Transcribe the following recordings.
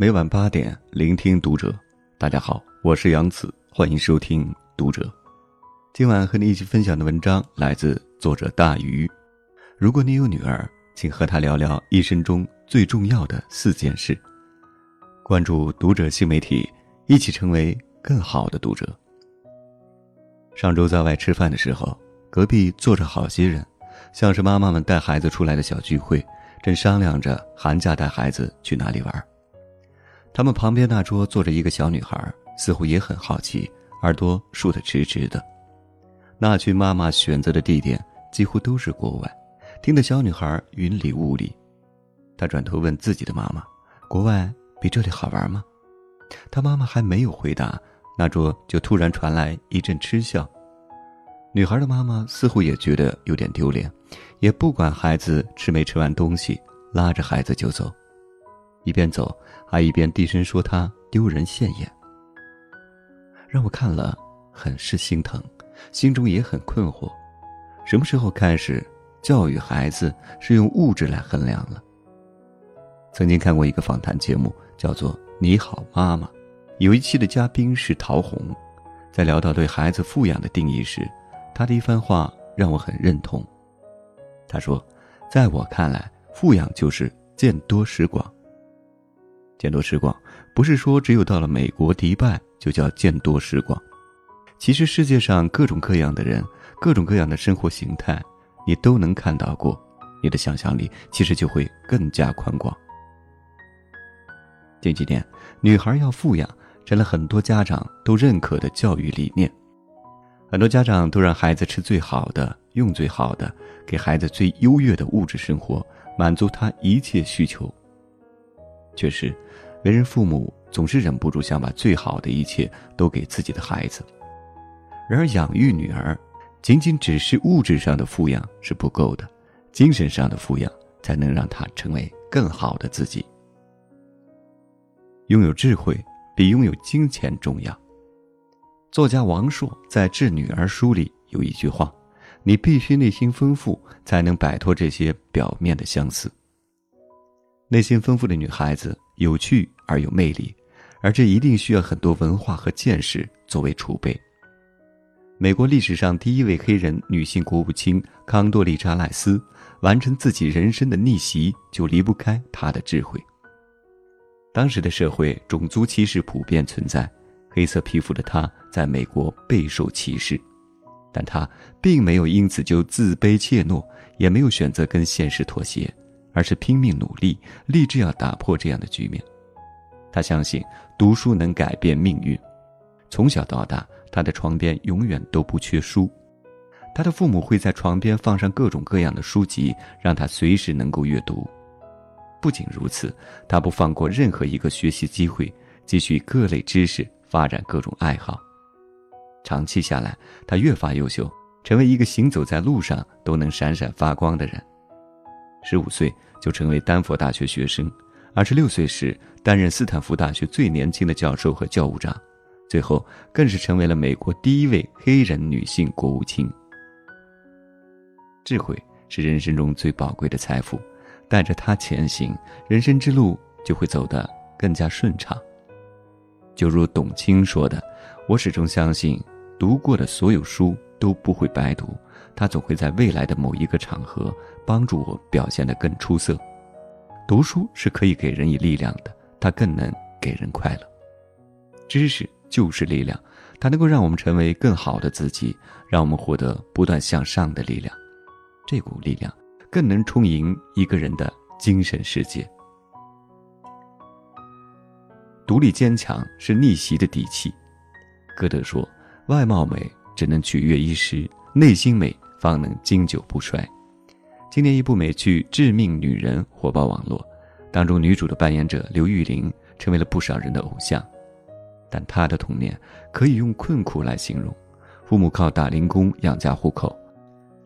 每晚八点，聆听读者。大家好，我是杨子，欢迎收听读者。今晚和你一起分享的文章来自作者大鱼。如果你有女儿，请和她聊聊一生中最重要的四件事。关注读者新媒体，一起成为更好的读者。上周在外吃饭的时候，隔壁坐着好些人，像是妈妈们带孩子出来的小聚会，正商量着寒假带孩子去哪里玩。他们旁边那桌坐着一个小女孩，似乎也很好奇，耳朵竖得直直的。那群妈妈选择的地点几乎都是国外，听得小女孩云里雾里。她转头问自己的妈妈：“国外比这里好玩吗？”她妈妈还没有回答，那桌就突然传来一阵嗤笑。女孩的妈妈似乎也觉得有点丢脸，也不管孩子吃没吃完东西，拉着孩子就走。一边走，还一边低声说：“他丢人现眼。”让我看了很是心疼，心中也很困惑。什么时候开始教育孩子是用物质来衡量了？曾经看过一个访谈节目，叫做《你好，妈妈》，有一期的嘉宾是陶虹，在聊到对孩子富养的定义时，他的一番话让我很认同。他说：“在我看来，富养就是见多识广。”见多识广，不是说只有到了美国迪拜就叫见多识广。其实世界上各种各样的人，各种各样的生活形态，你都能看到过，你的想象力其实就会更加宽广。近几年，女孩要富养成了很多家长都认可的教育理念，很多家长都让孩子吃最好的，用最好的，给孩子最优越的物质生活，满足他一切需求。确实，为人父母总是忍不住想把最好的一切都给自己的孩子。然而，养育女儿，仅仅只是物质上的富养是不够的，精神上的富养才能让她成为更好的自己。拥有智慧比拥有金钱重要。作家王朔在《致女儿》书里有一句话：“你必须内心丰富，才能摆脱这些表面的相似。”内心丰富的女孩子有趣而有魅力，而这一定需要很多文化和见识作为储备。美国历史上第一位黑人女性国务卿康多利扎赖斯，完成自己人生的逆袭就离不开她的智慧。当时的社会种族歧视普遍存在，黑色皮肤的她在美国备受歧视，但她并没有因此就自卑怯懦，也没有选择跟现实妥协。而是拼命努力，立志要打破这样的局面。他相信读书能改变命运。从小到大，他的床边永远都不缺书。他的父母会在床边放上各种各样的书籍，让他随时能够阅读。不仅如此，他不放过任何一个学习机会，汲取各类知识，发展各种爱好。长期下来，他越发优秀，成为一个行走在路上都能闪闪发光的人。十五岁。就成为丹佛大学学生，二十六岁时担任斯坦福大学最年轻的教授和教务长，最后更是成为了美国第一位黑人女性国务卿。智慧是人生中最宝贵的财富，带着它前行，人生之路就会走得更加顺畅。就如董卿说的：“我始终相信，读过的所有书都不会白读。”它总会在未来的某一个场合帮助我表现得更出色。读书是可以给人以力量的，它更能给人快乐。知识就是力量，它能够让我们成为更好的自己，让我们获得不断向上的力量。这股力量更能充盈一个人的精神世界。独立坚强是逆袭的底气。歌德说：“外貌美只能取悦一时，内心美。”方能经久不衰。今年一部美剧《致命女人》火爆网络，当中女主的扮演者刘玉玲成为了不少人的偶像。但她的童年可以用困苦来形容，父母靠打零工养家糊口。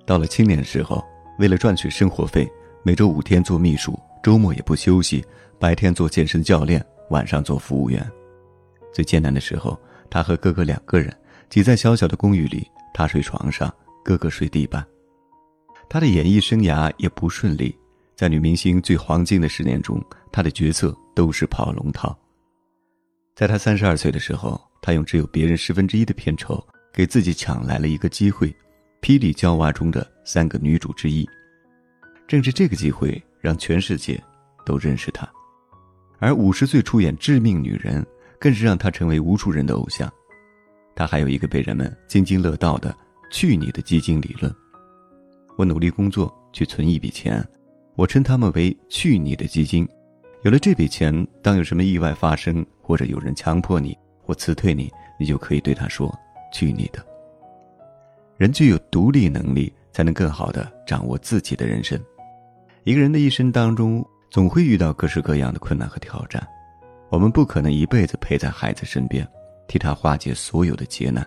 到了青年时候，为了赚取生活费，每周五天做秘书，周末也不休息，白天做健身教练，晚上做服务员。最艰难的时候，她和哥哥两个人挤在小小的公寓里，她睡床上。哥哥睡地板，她的演艺生涯也不顺利。在女明星最黄金的十年中，她的角色都是跑龙套。在他三十二岁的时候，他用只有别人十分之一的片酬，给自己抢来了一个机会，《霹雳娇娃》中的三个女主之一。正是这个机会，让全世界都认识他。而五十岁出演《致命女人》，更是让他成为无数人的偶像。他还有一个被人们津津乐道的“去你的基金”理论。我努力工作去存一笔钱，我称他们为“去你的基金”。有了这笔钱，当有什么意外发生，或者有人强迫你或辞退你，你就可以对他说：“去你的。”人具有独立能力，才能更好的掌握自己的人生。一个人的一生当中。总会遇到各式各样的困难和挑战，我们不可能一辈子陪在孩子身边，替他化解所有的劫难。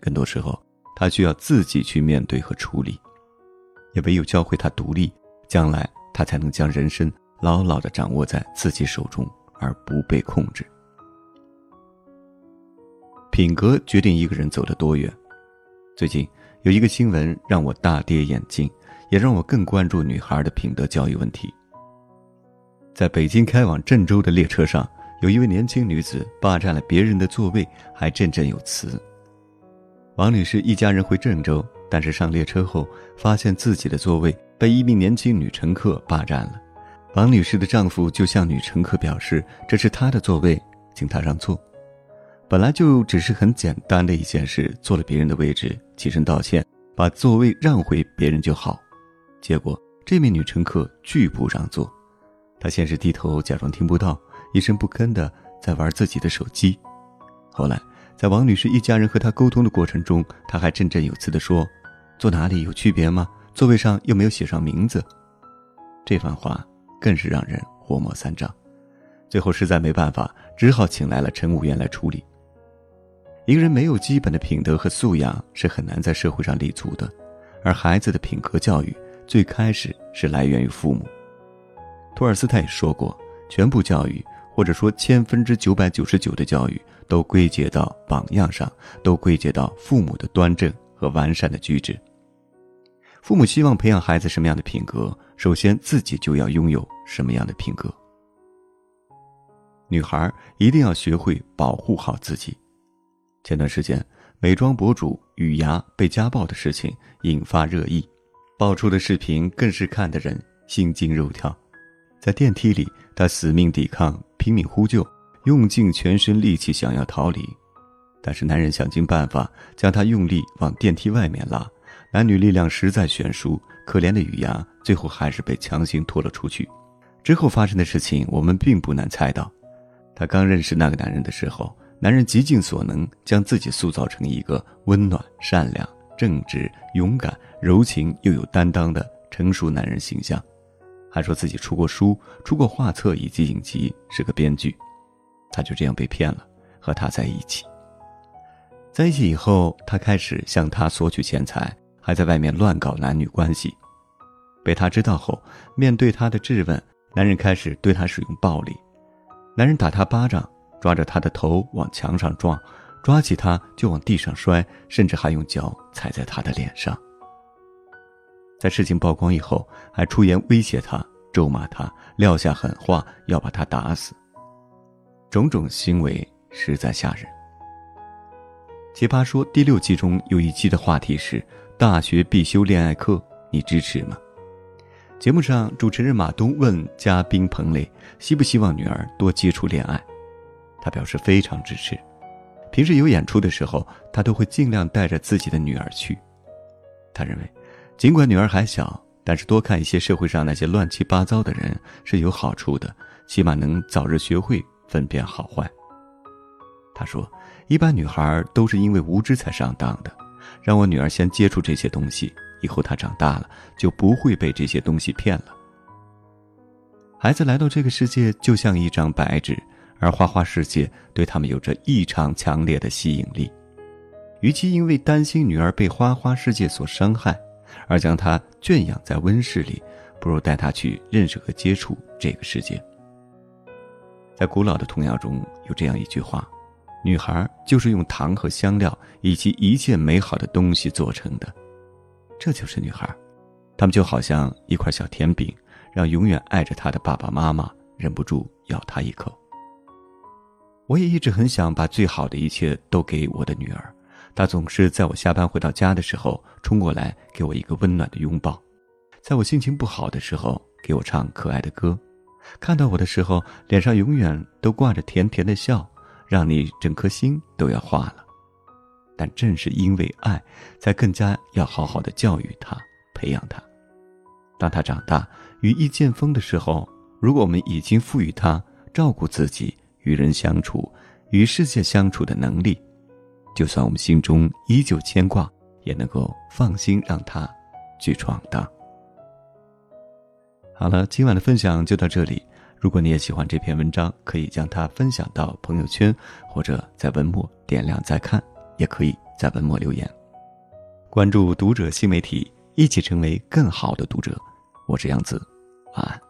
更多时候，他需要自己去面对和处理。也唯有教会他独立，将来他才能将人生牢牢的掌握在自己手中，而不被控制。品格决定一个人走得多远。最近有一个新闻让我大跌眼镜，也让我更关注女孩的品德教育问题。在北京开往郑州的列车上，有一位年轻女子霸占了别人的座位，还振振有词。王女士一家人回郑州，但是上列车后发现自己的座位被一名年轻女乘客霸占了。王女士的丈夫就向女乘客表示：“这是她的座位，请她让座。”本来就只是很简单的一件事，坐了别人的位置，起身道歉，把座位让回别人就好。结果这名女乘客拒不让座。她先是低头假装听不到，一声不吭的在玩自己的手机。后来，在王女士一家人和她沟通的过程中，她还振振有词的说：“坐哪里有区别吗？座位上又没有写上名字。”这番话更是让人火冒三丈。最后实在没办法，只好请来了乘务员来处理。一个人没有基本的品德和素养，是很难在社会上立足的。而孩子的品格教育，最开始是来源于父母。托尔斯泰也说过，全部教育，或者说千分之九百九十九的教育，都归结到榜样上，都归结到父母的端正和完善的举止。父母希望培养孩子什么样的品格，首先自己就要拥有什么样的品格。女孩一定要学会保护好自己。前段时间，美妆博主雨芽被家暴的事情引发热议，爆出的视频更是看得人心惊肉跳。在电梯里，她死命抵抗，拼命呼救，用尽全身力气想要逃离，但是男人想尽办法将她用力往电梯外面拉，男女力量实在悬殊，可怜的雨芽最后还是被强行拖了出去。之后发生的事情，我们并不难猜到。他刚认识那个男人的时候，男人极尽所能将自己塑造成一个温暖、善良、正直、勇敢、柔情又有担当的成熟男人形象。还说自己出过书、出过画册以及影集，是个编剧。他就这样被骗了，和他在一起。在一起以后，他开始向她索取钱财，还在外面乱搞男女关系。被她知道后，面对她的质问，男人开始对她使用暴力。男人打她巴掌，抓着她的头往墙上撞，抓起她就往地上摔，甚至还用脚踩在她的脸上。在事情曝光以后，还出言威胁她、咒骂她、撂下狠话，要把她打死。种种行为实在吓人。奇葩说第六季中有一期的话题是“大学必修恋爱课”，你支持吗？节目上主持人马东问嘉宾彭磊希不希望女儿多接触恋爱，他表示非常支持。平时有演出的时候，他都会尽量带着自己的女儿去。他认为。尽管女儿还小，但是多看一些社会上那些乱七八糟的人是有好处的，起码能早日学会分辨好坏。他说：“一般女孩都是因为无知才上当的，让我女儿先接触这些东西，以后她长大了就不会被这些东西骗了。”孩子来到这个世界就像一张白纸，而花花世界对他们有着异常强烈的吸引力。与其因为担心女儿被花花世界所伤害，而将她圈养在温室里，不如带她去认识和接触这个世界。在古老的童谣中有这样一句话：“女孩就是用糖和香料以及一切美好的东西做成的。”这就是女孩，她们就好像一块小甜饼，让永远爱着她的爸爸妈妈忍不住咬她一口。我也一直很想把最好的一切都给我的女儿，她总是在我下班回到家的时候冲过来给我一个温暖的拥抱，在我心情不好的时候给我唱可爱的歌，看到我的时候脸上永远都挂着甜甜的笑，让你整颗心都要化了。但正是因为爱，才更加要好好的教育他，培养他。当他长大羽翼渐丰的时候，如果我们已经赋予他照顾自己、与人相处、与世界相处的能力，就算我们心中依旧牵挂，也能够放心让他去闯荡。好了，今晚的分享就到这里。如果你也喜欢这篇文章，可以将它分享到朋友圈，或者在文末点亮再看，也可以在文末留言。关注读者新媒体。一起成为更好的读者，我是杨子，晚安。